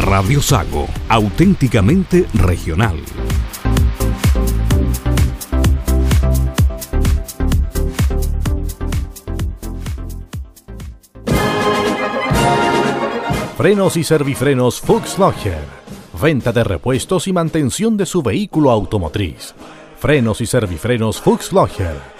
Radio Sago, auténticamente regional. Frenos y servifrenos Fuchs Logger. Venta de repuestos y mantención de su vehículo automotriz. Frenos y servifrenos Fuchs Logger.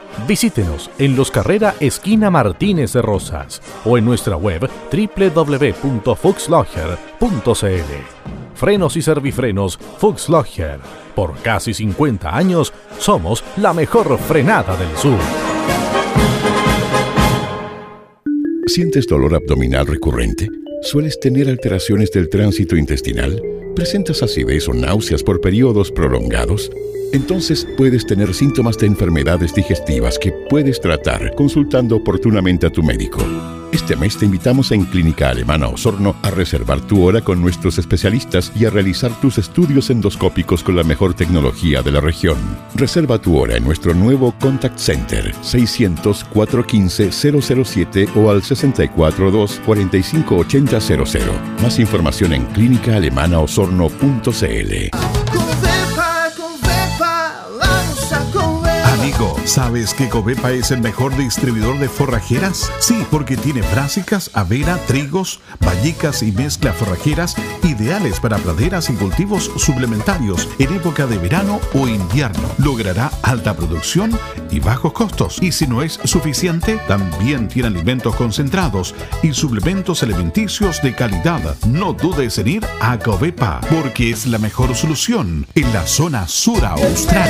Visítenos en Los Carrera Esquina Martínez de Rosas o en nuestra web www.fuxlogger.cl. Frenos y servifrenos Fuxlogger. Por casi 50 años somos la mejor frenada del sur. ¿Sientes dolor abdominal recurrente? ¿Sueles tener alteraciones del tránsito intestinal? ¿Presentas acidez o náuseas por periodos prolongados? Entonces puedes tener síntomas de enfermedades digestivas que puedes tratar consultando oportunamente a tu médico. Este mes te invitamos en Clínica Alemana Osorno a reservar tu hora con nuestros especialistas y a realizar tus estudios endoscópicos con la mejor tecnología de la región. Reserva tu hora en nuestro nuevo Contact Center 600-415-007 o al 642-458000. Más información en clínicaalemanaosorno.cl. ¿sabes que Covepa es el mejor distribuidor de forrajeras? Sí, porque tiene brásicas, avena, trigos, vallicas y mezcla forrajeras ideales para praderas y cultivos suplementarios en época de verano o invierno. Logrará alta producción y bajos costos. Y si no es suficiente, también tiene alimentos concentrados y suplementos alimenticios de calidad. No dudes en ir a Covepa, porque es la mejor solución en la zona sur austral.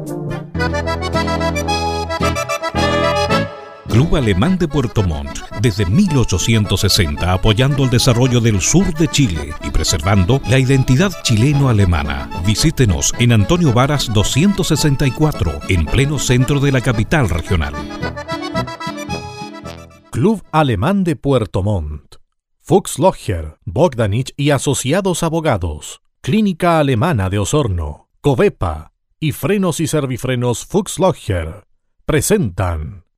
Club Alemán de Puerto Montt, desde 1860 apoyando el desarrollo del sur de Chile y preservando la identidad chileno-alemana. Visítenos en Antonio Varas 264, en pleno centro de la capital regional. Club Alemán de Puerto Montt. Fuchs Logger, Bogdanich y Asociados Abogados. Clínica Alemana de Osorno. Covepa y Frenos y Servifrenos Fuchs Logger presentan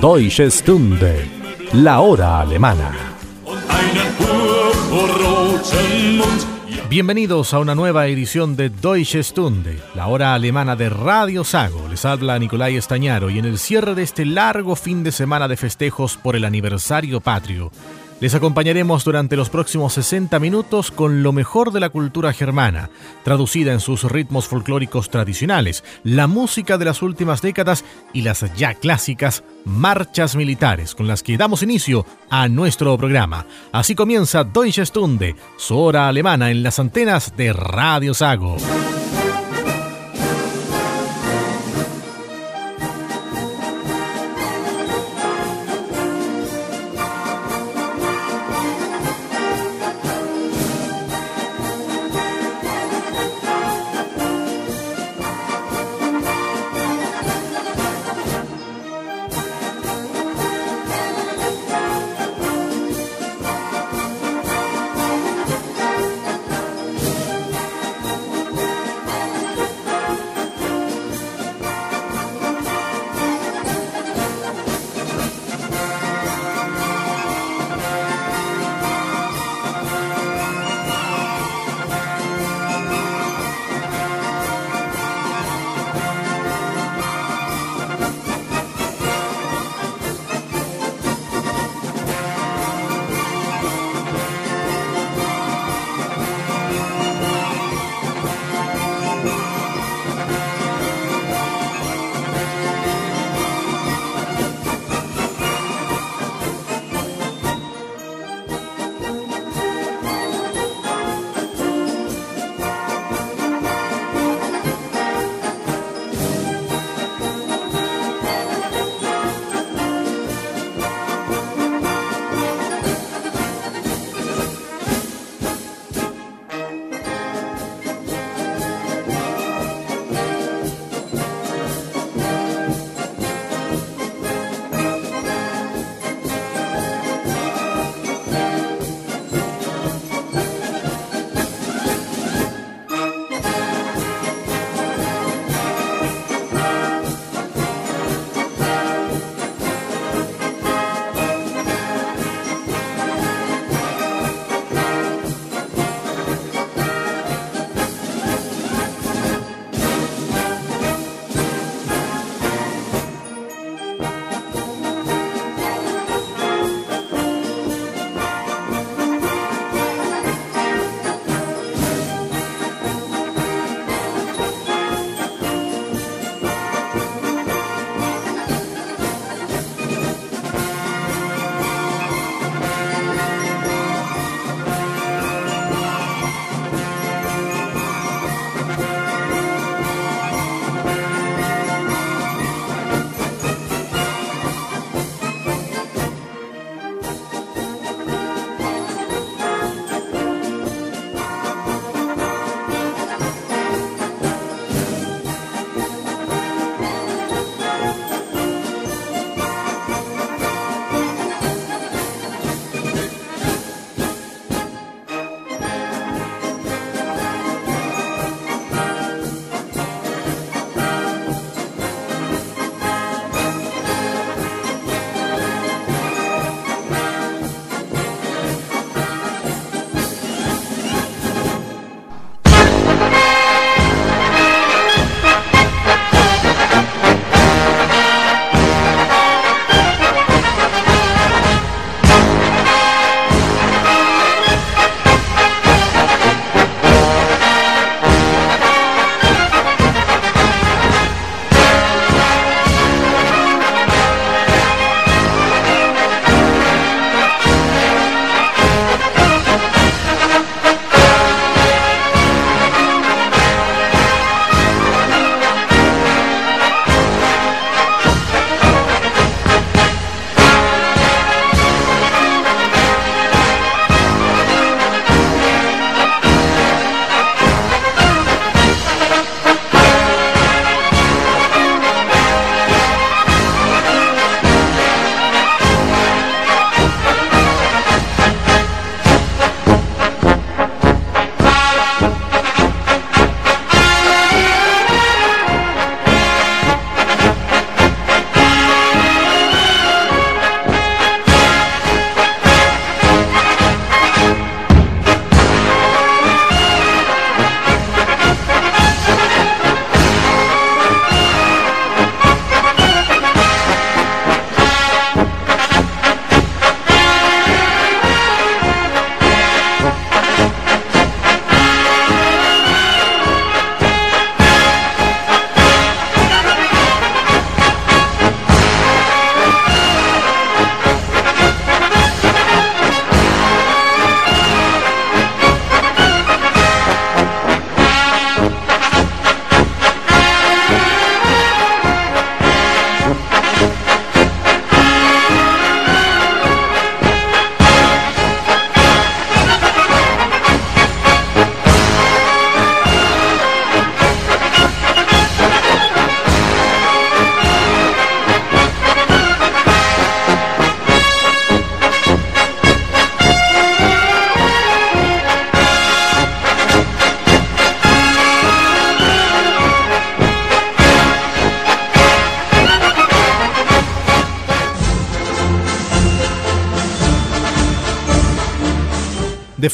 Deutsche Stunde, la hora alemana. Bienvenidos a una nueva edición de Deutsche Stunde, la hora alemana de Radio Sago. Les habla Nicolai Estañaro y en el cierre de este largo fin de semana de festejos por el aniversario patrio, les acompañaremos durante los próximos 60 minutos con lo mejor de la cultura germana, traducida en sus ritmos folclóricos tradicionales, la música de las últimas décadas y las ya clásicas marchas militares con las que damos inicio a nuestro programa. Así comienza Deutsche Stunde, su hora alemana en las antenas de Radio Sago.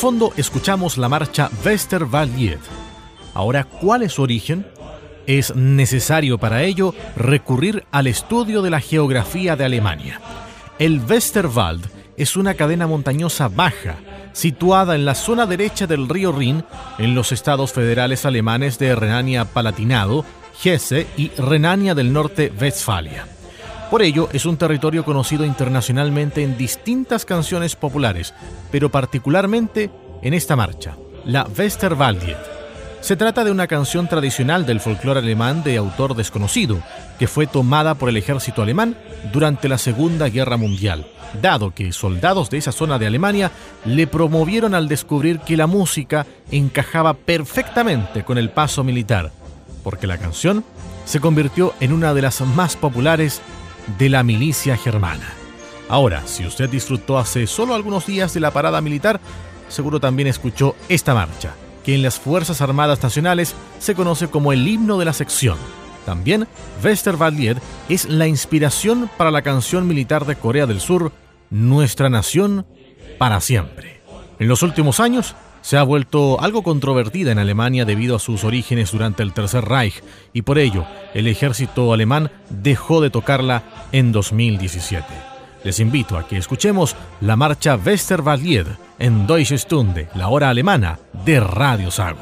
Fondo escuchamos la marcha Westerwaldlied. Ahora, ¿cuál es su origen? Es necesario para ello recurrir al estudio de la geografía de Alemania. El Westerwald es una cadena montañosa baja, situada en la zona derecha del río Rin, en los estados federales alemanes de Renania-Palatinado, Hesse y Renania del Norte-Westfalia. Por ello, es un territorio conocido internacionalmente en distintas canciones populares, pero particularmente en esta marcha, la Westerwaldiet. Se trata de una canción tradicional del folclore alemán de autor desconocido, que fue tomada por el ejército alemán durante la Segunda Guerra Mundial, dado que soldados de esa zona de Alemania le promovieron al descubrir que la música encajaba perfectamente con el paso militar, porque la canción se convirtió en una de las más populares de la milicia germana. Ahora, si usted disfrutó hace solo algunos días de la parada militar, seguro también escuchó esta marcha que en las Fuerzas Armadas Nacionales se conoce como el himno de la sección. También, Westerwaldlied es la inspiración para la canción militar de Corea del Sur, Nuestra Nación para siempre. En los últimos años, se ha vuelto algo controvertida en Alemania debido a sus orígenes durante el Tercer Reich y por ello el ejército alemán dejó de tocarla en 2017. Les invito a que escuchemos la marcha Westerwaldlied en Deutsche Stunde, la hora alemana de Radio Sago.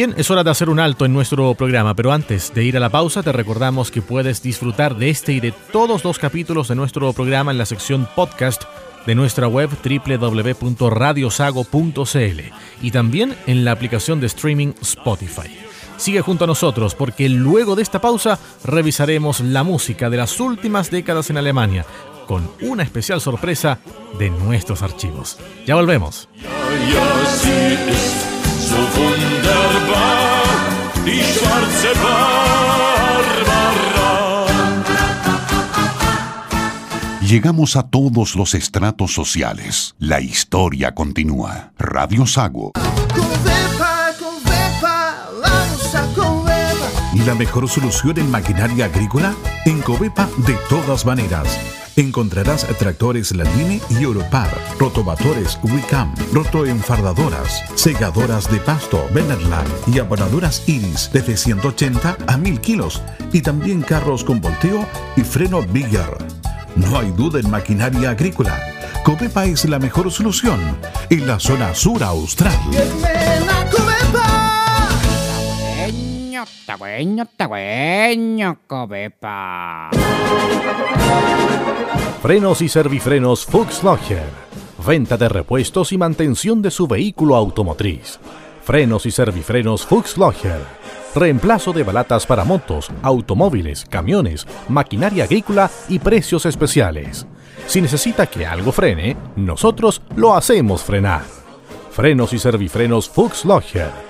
Bien, es hora de hacer un alto en nuestro programa, pero antes de ir a la pausa te recordamos que puedes disfrutar de este y de todos los capítulos de nuestro programa en la sección podcast de nuestra web www.radiosago.cl y también en la aplicación de streaming Spotify. Sigue junto a nosotros porque luego de esta pausa revisaremos la música de las últimas décadas en Alemania con una especial sorpresa de nuestros archivos. Ya volvemos. Llegamos a todos los estratos sociales. La historia continúa. Radio Sago. ¿Y la mejor solución en maquinaria agrícola? En Covepa de todas maneras encontrarás tractores Landini y Europar, rotovatores Wicam, rotoenfardadoras, segadoras de pasto Benerland y abonadoras Iris desde 180 a 1000 kilos y también carros con volteo y freno Bigger. No hay duda en maquinaria agrícola. Copepa es la mejor solución en la zona sur austral. Frenos y servifrenos Fuchs Logger. Venta de repuestos y mantención de su vehículo automotriz. Frenos y servifrenos Fuchs Logger. Reemplazo de balatas para motos, automóviles, camiones, maquinaria agrícola y precios especiales. Si necesita que algo frene, nosotros lo hacemos frenar. Frenos y servifrenos Fuchs Logger.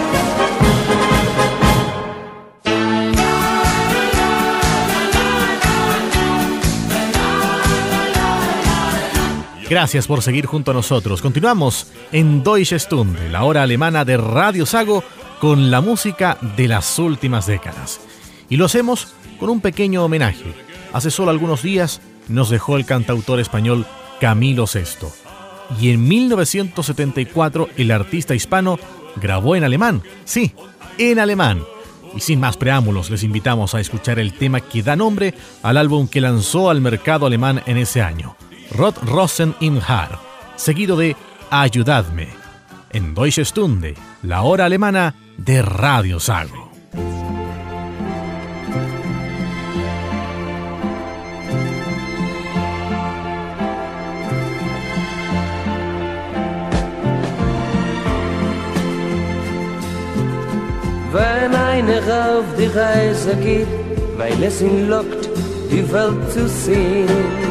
Gracias por seguir junto a nosotros. Continuamos en Deutsche Stunde, la hora alemana de Radio Sago, con la música de las últimas décadas. Y lo hacemos con un pequeño homenaje. Hace solo algunos días nos dejó el cantautor español Camilo VI. Y en 1974 el artista hispano grabó en alemán, sí, en alemán, Y sin más preámbulos, les invitamos a escuchar el tema que da nombre al álbum que lanzó al mercado alemán en ese año, Rot Rosen im Haar, seguido de Ayudadme, en Deutsche Stunde, la hora alemana de Radio Sago. Wenn einer auf die Reise geht, weil es ihn lockt, die Welt zu sehen.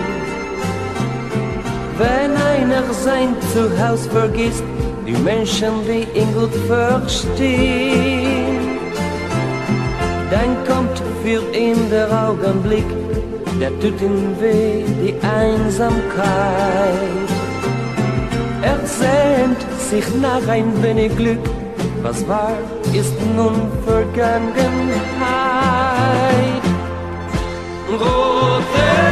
Wenn einer sein Zuhause vergisst, die Menschen, die ihn gut verstehen. Dann kommt für ihn der Augenblick, der tut ihm weh, die Einsamkeit. Er sehnt sich nach ein wenig Glück, was war, ist nun Vergangenheit. Rote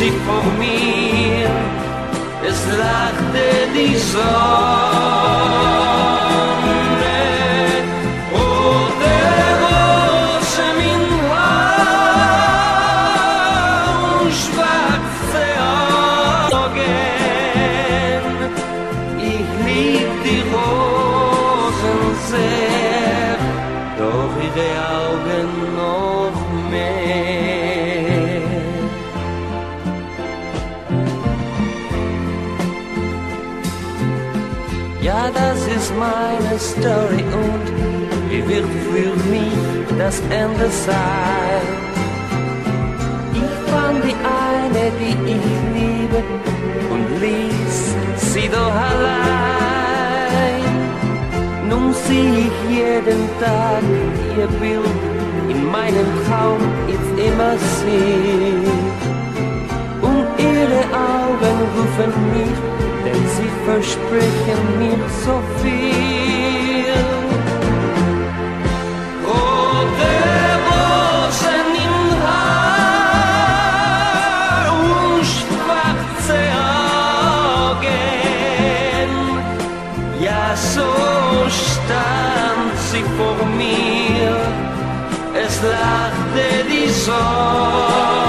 sie vor mir, es lachte die meine Story und wie wird für mich das Ende sein? Ich fand die eine, die ich liebe und ließ sie doch allein. Nun sehe ich jeden Tag ihr Bild in meinem Traum ist immer sie. Und ihre Augen rufen mich versprechen mir so viel. Rote Rosen im Haar und schwarze Augen, ja so stand sie vor mir, es lachte die Sonne.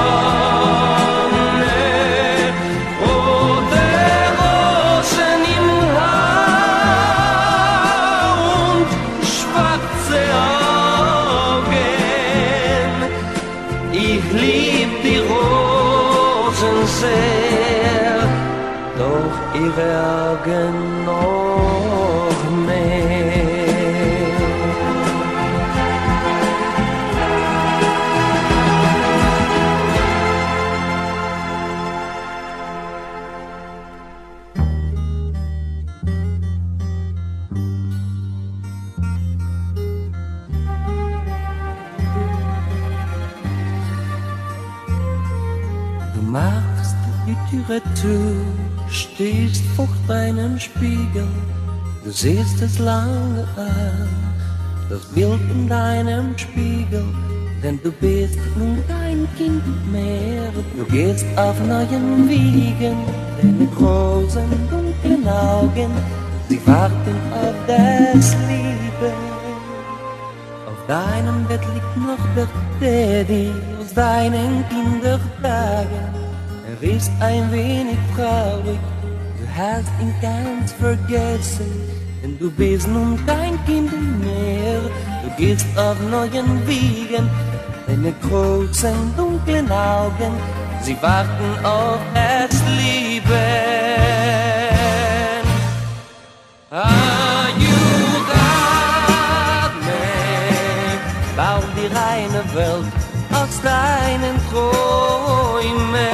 Bergen. Die Türe zu stehst vor deinem Spiegel, du siehst es lange an, das Bild in deinem Spiegel, denn du bist nun kein Kind mehr, du gehst auf neuen Wegen, deine großen dunklen Augen, sie warten auf das Liebe. Auf deinem Bett liegt noch der Daddy aus deinen Kindertagen. Er ist ein wenig traurig, du hast ihn ganz vergessen, denn du bist nun kein Kind mehr. Du gehst auf neuen Wegen, deine großen dunklen Augen, sie warten auf das Leben. Ayúdame, bau die reine Welt aus deinen Träumen.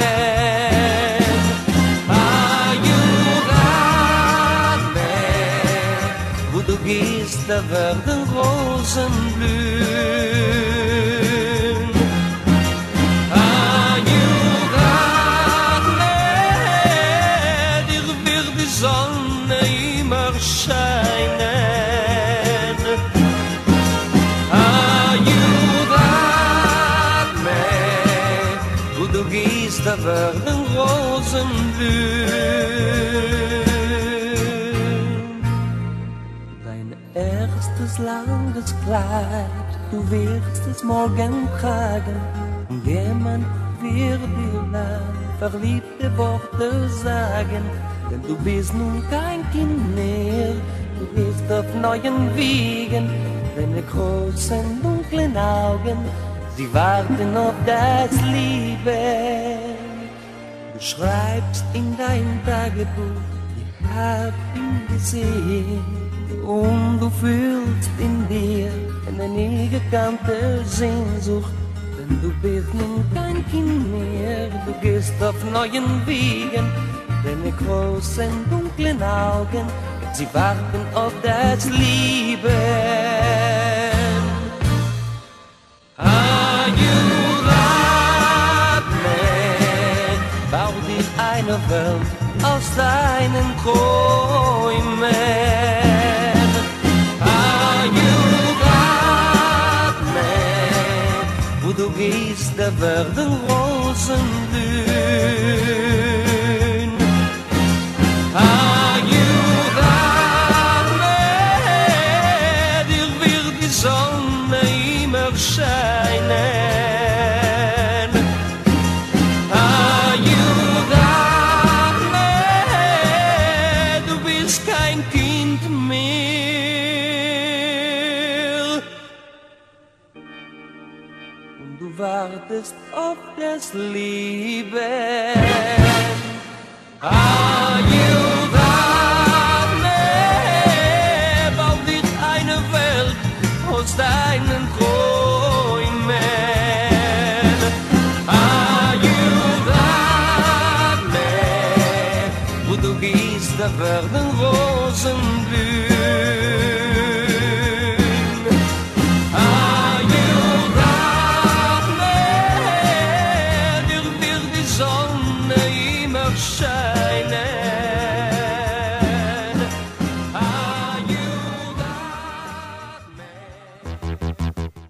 Da werden Rosen blühen. Langes Kleid, du wirst es morgen tragen. Jemand wird dir dann verliebte Worte sagen. Denn du bist nun kein Kind mehr, du bist auf neuen Wegen. Deine großen dunklen Augen, sie warten auf das Liebe. Du schreibst in dein Tagebuch, ich hab ihn gesehen. Und du fühlst in dir eine nie gekannte Sehnsucht. Denn du bist nun kein Kind mehr, du gehst auf neuen Wegen. Deine großen dunklen Augen, sie warten auf das Liebe. Are you that man? Bau dir eine Welt aus deinen Träumen. Da werden Rosen blühen. es lieben. Ay,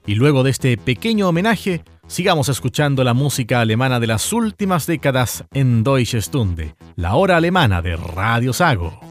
Y luego de este pequeño homenaje, sigamos escuchando la música alemana de las últimas décadas en Deutsche Stunde, la hora alemana de Radio Sago.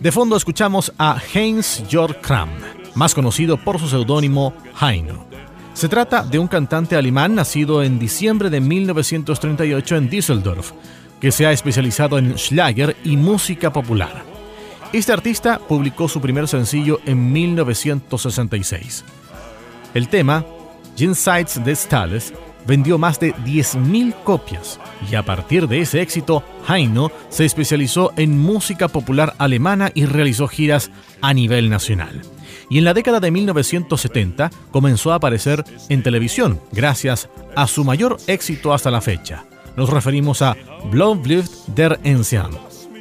De fondo escuchamos a Heinz Jörg Kram, más conocido por su seudónimo Heino. Se trata de un cantante alemán nacido en diciembre de 1938 en Düsseldorf, que se ha especializado en Schlager y música popular. Este artista publicó su primer sencillo en 1966. El tema, Jenseits des Tales, vendió más de 10.000 copias y a partir de ese éxito, Heino se especializó en música popular alemana y realizó giras a nivel nacional. Y en la década de 1970 comenzó a aparecer en televisión gracias a su mayor éxito hasta la fecha. Nos referimos a Blaublicht der Enzian,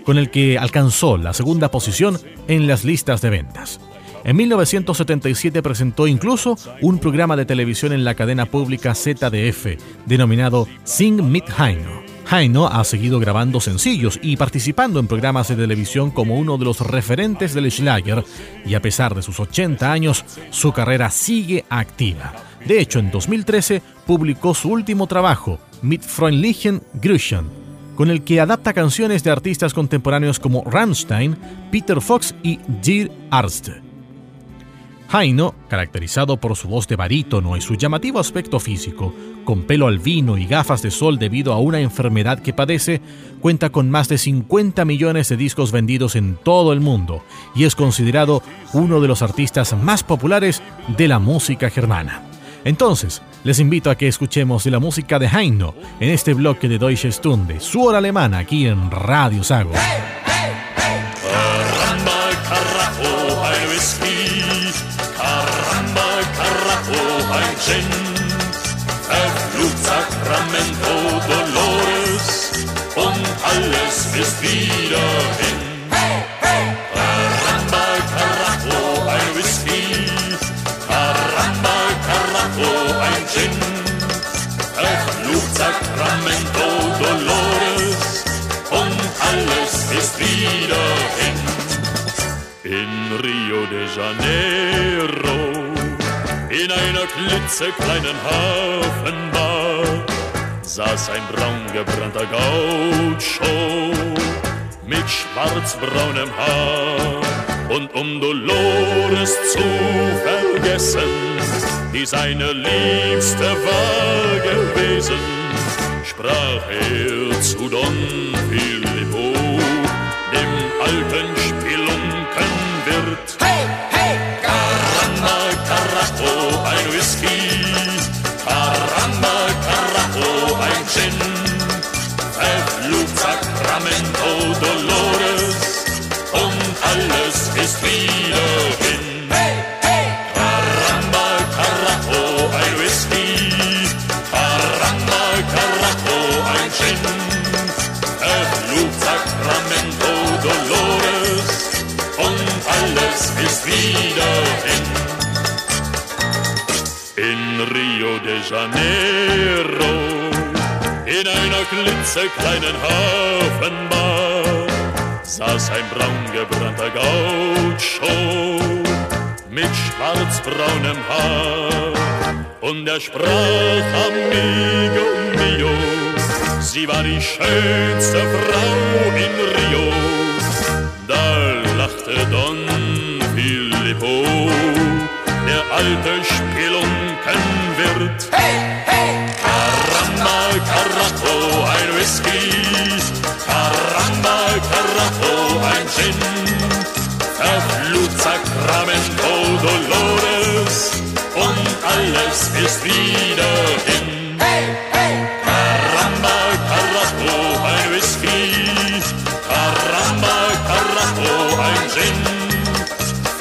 con el que alcanzó la segunda posición en las listas de ventas. En 1977 presentó incluso un programa de televisión en la cadena pública ZDF, denominado Sing mit Heino. Heino ha seguido grabando sencillos y participando en programas de televisión como uno de los referentes del Schlager, y a pesar de sus 80 años, su carrera sigue activa. De hecho, en 2013 publicó su último trabajo, Mit Freundlichen Grüßen, con el que adapta canciones de artistas contemporáneos como Rammstein, Peter Fox y Dir Arzt. Jaino, caracterizado por su voz de barítono y su llamativo aspecto físico, con pelo albino y gafas de sol debido a una enfermedad que padece, cuenta con más de 50 millones de discos vendidos en todo el mundo y es considerado uno de los artistas más populares de la música germana. Entonces, les invito a que escuchemos de la música de Heino en este bloque de Deutsche Stunde, su hora alemana aquí en Radio Sago. Gin, verflucht Sacramento Dolores und alles ist wieder hin. Hey, hey. Caramba, Carajo, ein Whisky, Caramba, Carajo, ein Gin, verflucht Sacramento Dolores und alles ist wieder hin. In Rio de Janeiro in einer klitzekleinen Hafenbar saß ein braun gebrannter Gaucho mit schwarzbraunem Haar. Und um Dolores zu vergessen, die seine Liebste war gewesen, sprach er zu Don Filippo, dem alten ist wieder hin. Hey, hey. Caramba, Carajo, ein Whisky. Caramba, Carajo, ein Gin. Verflucht Sacramento Dolores und alles ist wieder hin. In Rio de Janeiro, in einer klitzekleinen Hafenbar, saß ein braun gebrannter Gaucho mit schwarzbraunem Haar. Und er sprach, amigo mio, sie war die schönste Frau in Rio. Da lachte Don Filippo, der alte Spelunkenwirt. Hey, hey! Caramba, Carajo, ein Whisky. Caramba, Carajo, ein Gin. Verflucht Sacramento Dolores und alles ist wieder hin. Hey, hey! Caramba, Carajo, ein Whisky. Caramba, Carajo, ein Gin.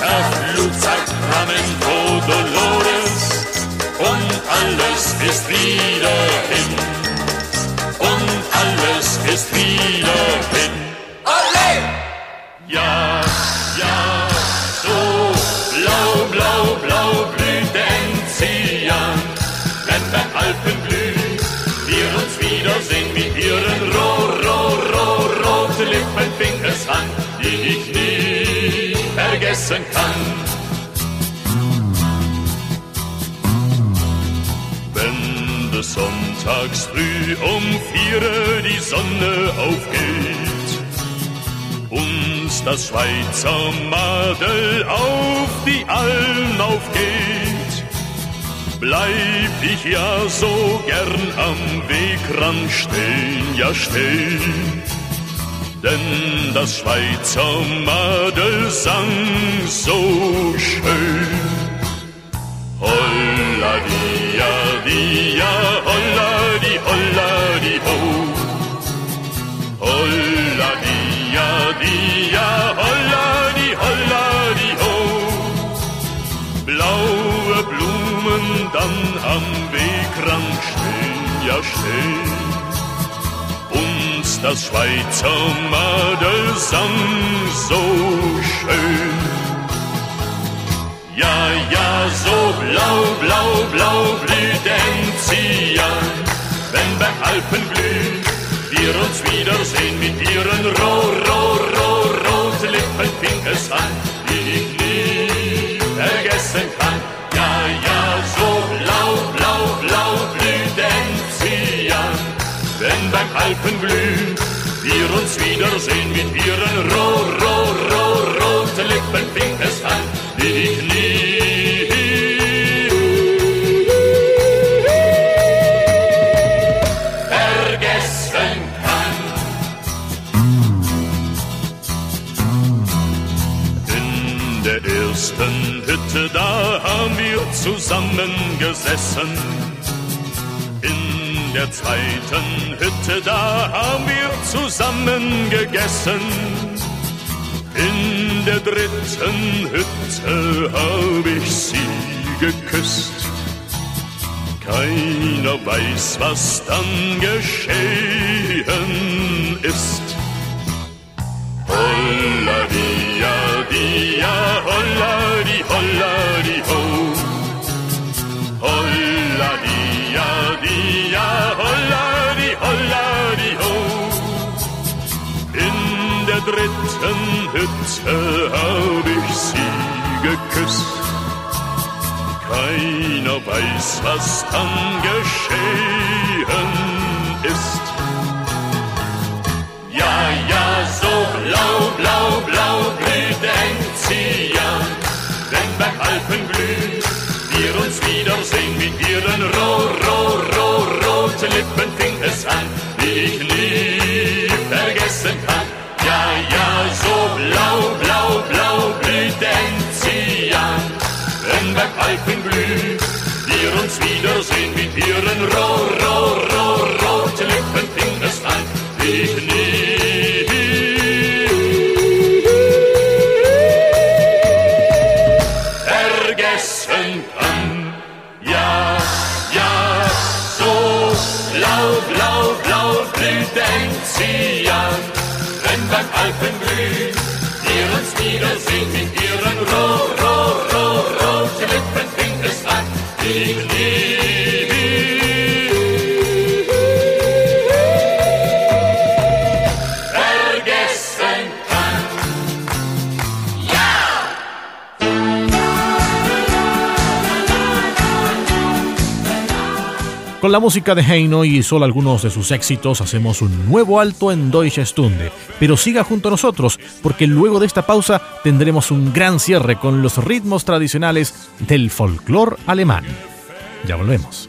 Verflucht Sacramento Dolores und alles ist wieder hin. Und alles ist wieder hin. Ja, ja, so blau, blau, blau blüht der Enzian. Wenn beim Alpen blüht, wir uns wiedersehen mit ihren roh, roh, roh, roten Lippen, Finkers Hand, die ich nie vergessen kann. Wenn sonntags früh um vier die Sonne aufgeht und das Schweizer Madel auf die Alm aufgeht, bleib ich ja so gern am Wegrand stehen, ja stehen. Denn das Schweizer Madel sang so schön. Holla dia dia, holla di holla ja stehen. Und das Schweizer Madel sang so schön. Ja, ja, so blau, blau, blau blüht Enzian, wenn beim Alpen blüht, wir uns wiedersehen mit ihren roh, roh, roh, rot Lippen fing es an, die ich nie vergessen kann. Beim Alpen blüht, wir uns wiedersehen mit ihren roh, roh, roh, rot Lippen fing es an, die ich nie vergessen kann. In der ersten Hütte, da haben wir zusammengesessen. In der zweiten Hütte, da haben wir zusammen gegessen. In der dritten Hütte hab ich sie geküsst. Keiner weiß, was dann geschehen ist. Holla dia dia, holla di holla di ho. Holla Hütte hab ich sie geküsst. Keiner weiß, was dann geschehen ist. Ja, ja, so blau, blau, blau blüht Enzian, wenn beim Alpen blüht, wir uns wiedersehen mit ihren roh, roh, roh, roten Lippen fing es an, so la música de Heino y solo algunos de sus éxitos hacemos un nuevo alto en Deutsche Stunde. Pero siga junto a nosotros porque luego de esta pausa tendremos un gran cierre con los ritmos tradicionales del folclore alemán. Ya volvemos.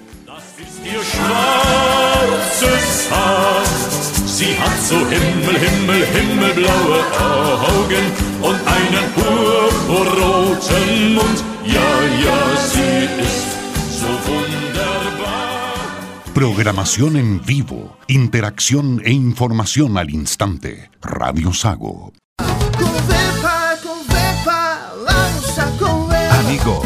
Programación en vivo, interacción e información al instante. Radio Sago.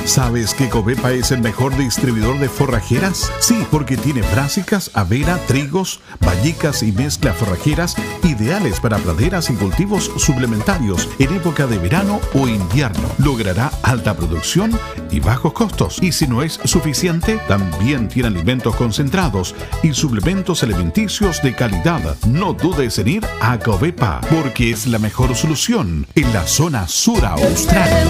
¿Sabes que Covepa es el mejor distribuidor de forrajeras? Sí, porque tiene brásicas, avena, trigos, vallicas y mezcla forrajeras ideales para praderas y cultivos suplementarios en época de verano o invierno. Logrará alta producción y bajos costos. Y si no es suficiente, también tiene alimentos concentrados y suplementos alimenticios de calidad. No dudes en ir a Covepa, porque es la mejor solución en la zona sur austral.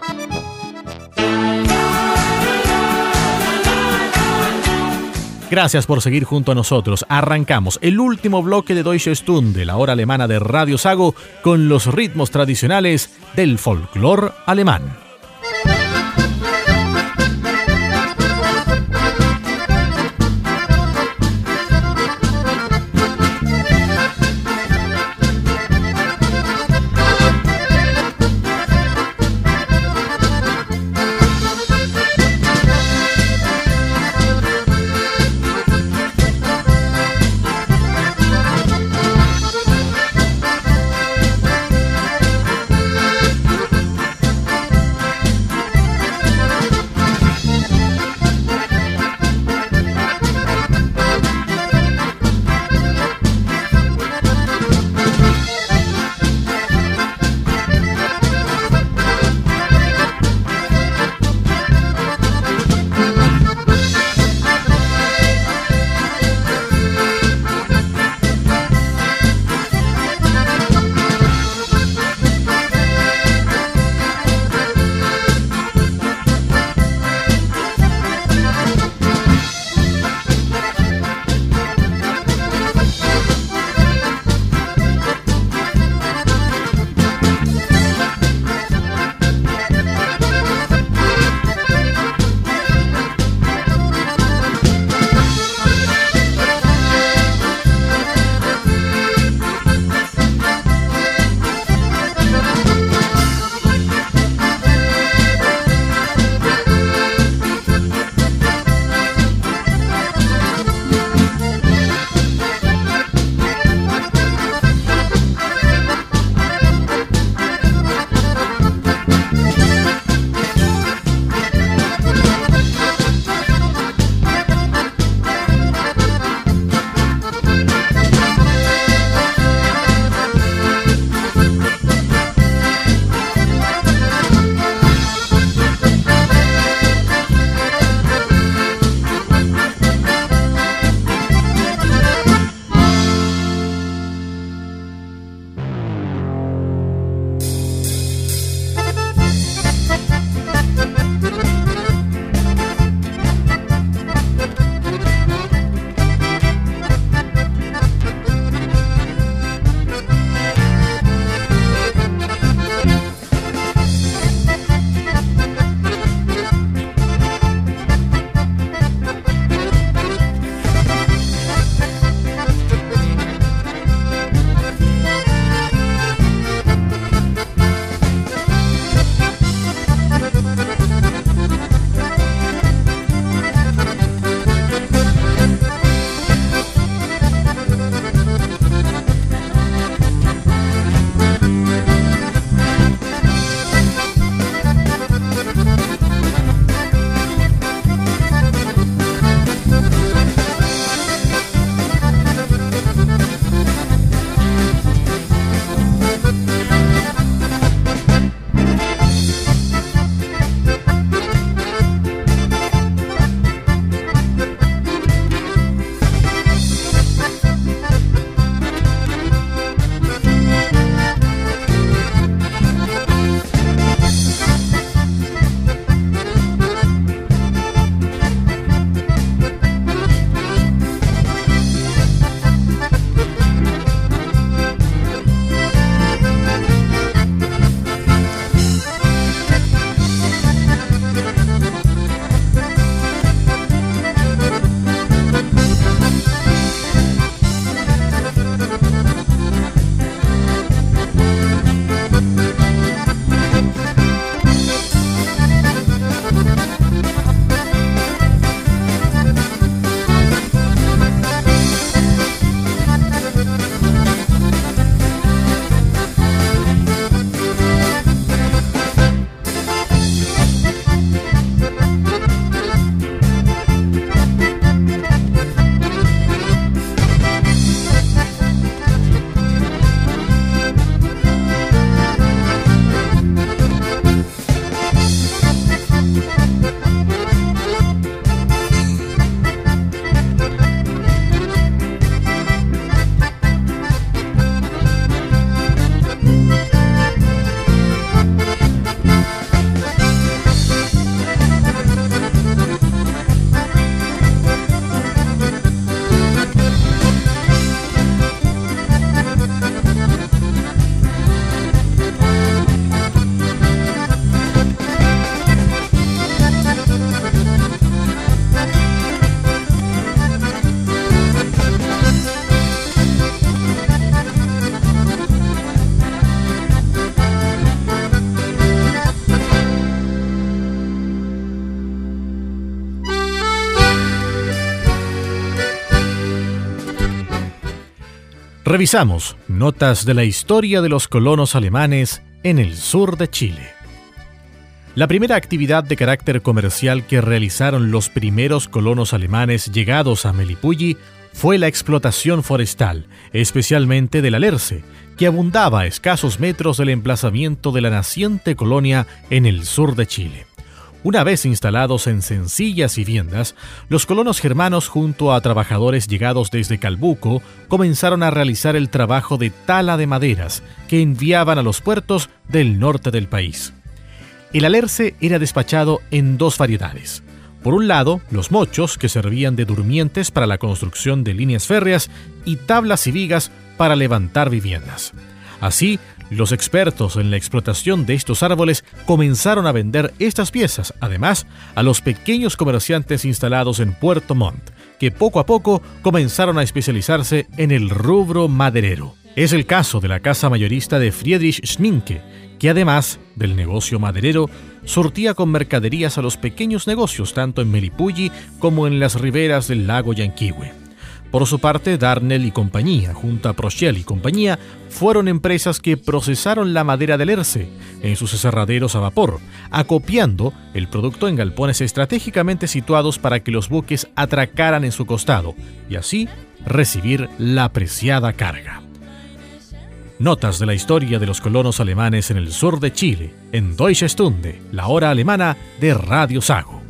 Gracias por seguir junto a nosotros. Arrancamos el último bloque de Deutsche Stunde, la hora alemana de Radio Sago, con los ritmos tradicionales del folclore alemán. Revisamos notas de la historia de los colonos alemanes en el sur de Chile. La primera actividad de carácter comercial que realizaron los primeros colonos alemanes llegados a Melipulli fue la explotación forestal, especialmente del alerce, que abundaba a escasos metros del emplazamiento de la naciente colonia en el sur de Chile. Una vez instalados en sencillas viviendas, los colonos germanos junto a trabajadores llegados desde Calbuco comenzaron a realizar el trabajo de tala de maderas que enviaban a los puertos del norte del país. El alerce era despachado en dos variedades. Por un lado, los mochos, que servían de durmientes para la construcción de líneas férreas, y tablas y vigas para levantar viviendas. Así, los expertos en la explotación de estos árboles comenzaron a vender estas piezas, además, a los pequeños comerciantes instalados en Puerto Montt, que poco a poco comenzaron a especializarse en el rubro maderero. Es el caso de la casa mayorista de Friedrich Schminke, que además del negocio maderero, sortía con mercaderías a los pequeños negocios tanto en Melipulli como en las riberas del lago Yanquihue. Por su parte, Darnell y compañía, junto a Prochel y compañía, fueron empresas que procesaron la madera del Erce en sus aserraderos a vapor, acopiando el producto en galpones estratégicamente situados para que los buques atracaran en su costado y así recibir la apreciada carga. Notas de la historia de los colonos alemanes en el sur de Chile, en Deutsche Stunde, la hora alemana de Radio Sago.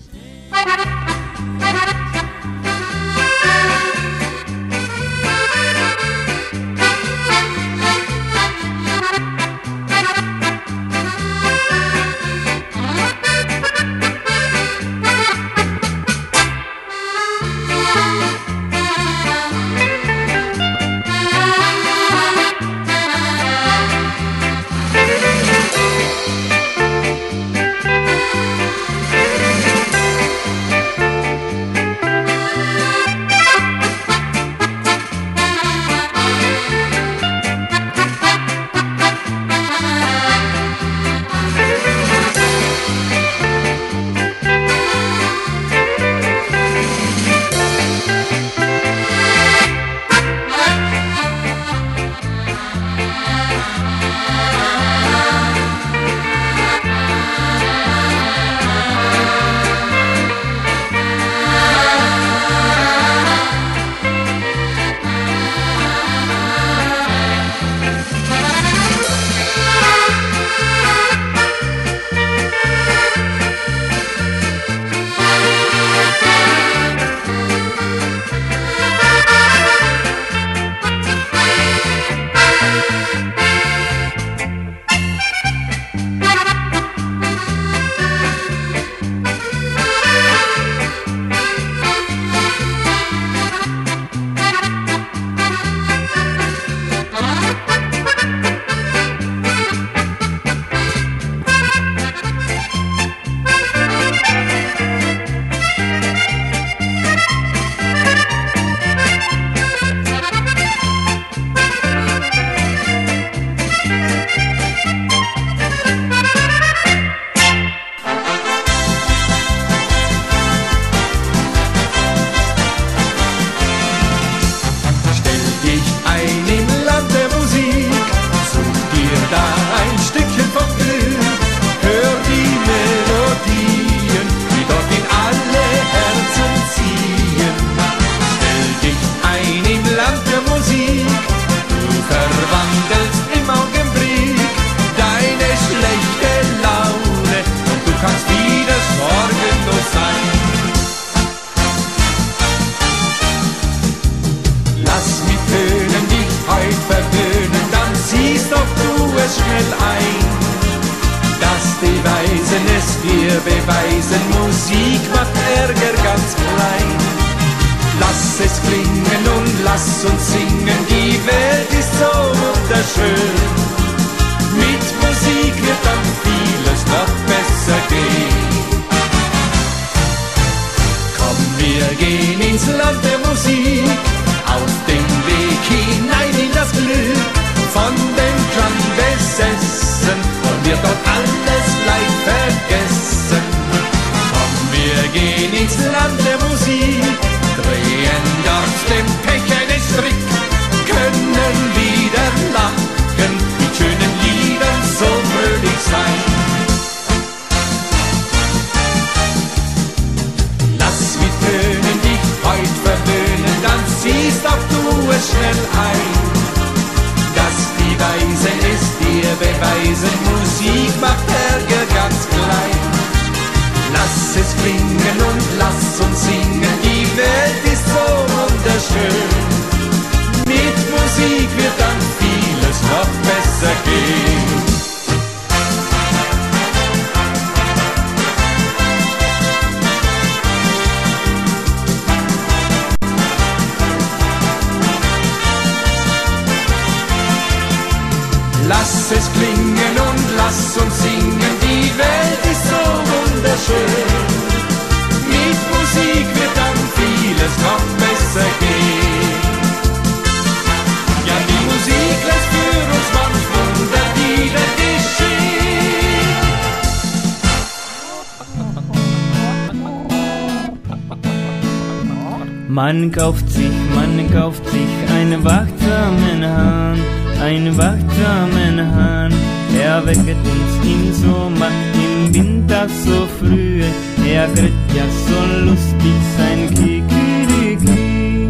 Man kauft sich, man kauft sich einen wachsamen Hahn, einen wachsamen Hahn. Er wecket uns im Sommer, im Winter so früh. Er kriegt ja so lustig sein Kikiriki.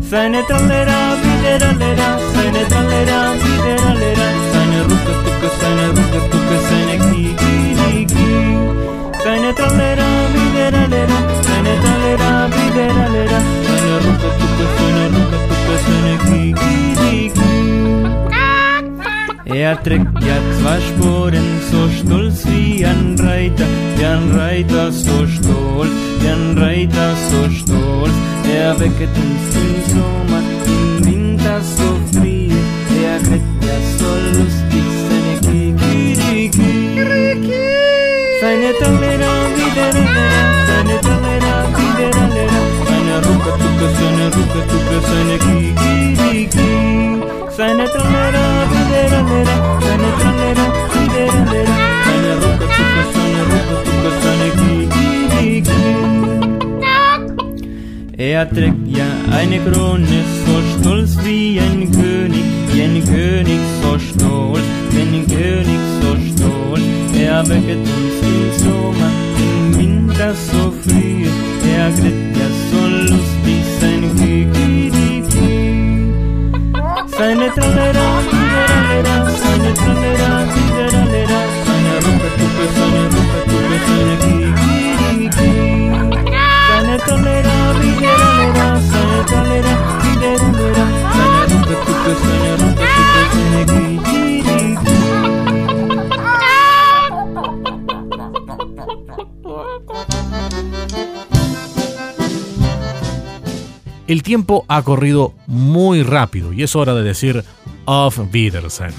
Seine Trallera, Widerallera, seine Trallera, Widerallera, seine Rucketucke, seine Rucketucke, seine Kikiriki. Seine Trallera, Widerallera, seine Trallera, Widerallera, seine Rucketucke, seine Rucketucke, seine Kikiriki. Er trägt ja zwei Sporen, so stolz wie ein Reiter, wie ein Reiter so stolz, wie ein Reiter so stolz. Er wecket uns im Sommer, im Winter so früh, Tane talera, viderera, tane talera, viderera. Sana ruka tuka, sana ruka tuka, sana ki ki ki. Sana talera, viderera, sana talera, viderera. Sana ruka tuka, sana ruka tuka, sana ki ki ki. Er trägt ja eine Krone, so stolz wie ein König, wie ein König, so stolz wie ein König so stolz. Er wecket uns im Sommer, im Winter so früh. Er kriegt ja so lustig sein Kikiriki. Seine Trallera, Widerallera, seine Trallera, Widerallera, seine Rucketucke, seine Rucketucke, seine Kikiriki. Seine Trallera, Widerallera, seine Trallera, Widerallera, seine Rucketucke, seine Rucketucke, seine Kikiriki. El tiempo ha corrido muy rápido y es hora de decir Auf Wiedersehen.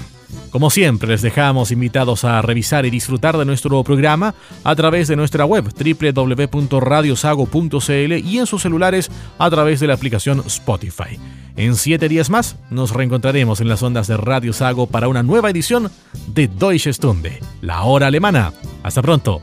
Como siempre, les dejamos invitados a revisar y disfrutar de nuestro programa a través de nuestra web www.radiosago.cl y en sus celulares a través de la aplicación Spotify. En siete días más nos reencontraremos en las ondas de Radio Sago para una nueva edición de Deutsche Stunde, la hora alemana. Hasta pronto.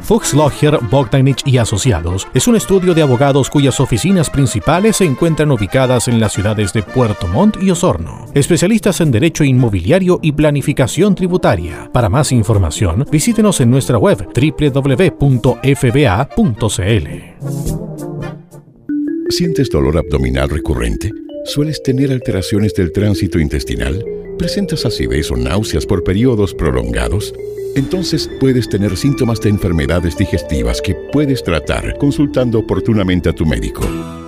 Fuchs Locher, Bogdanich y Asociados es un estudio de abogados cuyas oficinas principales se encuentran ubicadas en las ciudades de Puerto Montt y Osorno. Especialistas en derecho inmobiliario y planificación tributaria. Para más información, visítenos en nuestra web www.fba.cl. ¿Sientes dolor abdominal recurrente? ¿Sueles tener alteraciones del tránsito intestinal? ¿Presentas acidez o náuseas por periodos prolongados? Entonces puedes tener síntomas de enfermedades digestivas que puedes tratar consultando oportunamente a tu médico.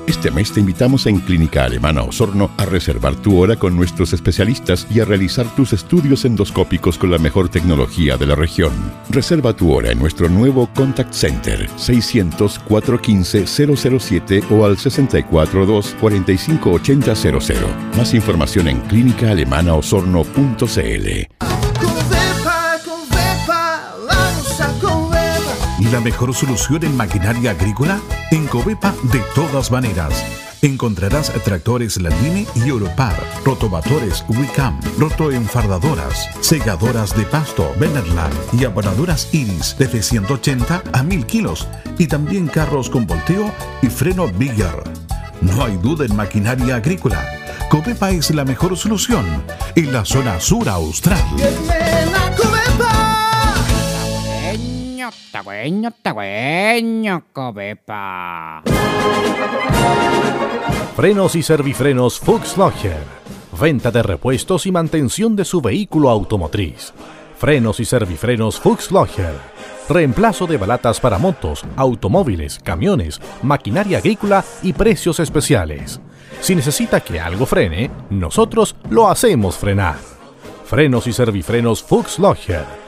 Este mes te invitamos en Clínica Alemana Osorno a reservar tu hora con nuestros especialistas y a realizar tus estudios endoscópicos con la mejor tecnología de la región. Reserva tu hora en nuestro nuevo Contact Center 600-415-007 o al 642-458000. Más información en clínicaalemanaosorno.cl. la mejor solución en maquinaria agrícola? En Covepa de todas maneras. Encontrarás tractores Landini y Europar, rotovatores Wicam, rotoenfardadoras, segadoras de pasto Benerland y abonadoras Iris desde 180 a 1000 kilos y también carros con volteo y freno Bigger. No hay duda en maquinaria agrícola. Covepa es la mejor solución en la zona sur austral. Tagüeño, tagüeño, cobepa. Frenos y servifrenos Fuchs Logger. Venta de repuestos y mantención de su vehículo automotriz. Frenos y servifrenos Fuchs Logger. Reemplazo de balatas para motos, automóviles, camiones, maquinaria agrícola y precios especiales. Si necesita que algo frene, nosotros lo hacemos frenar. Frenos y servifrenos Fuchs Logger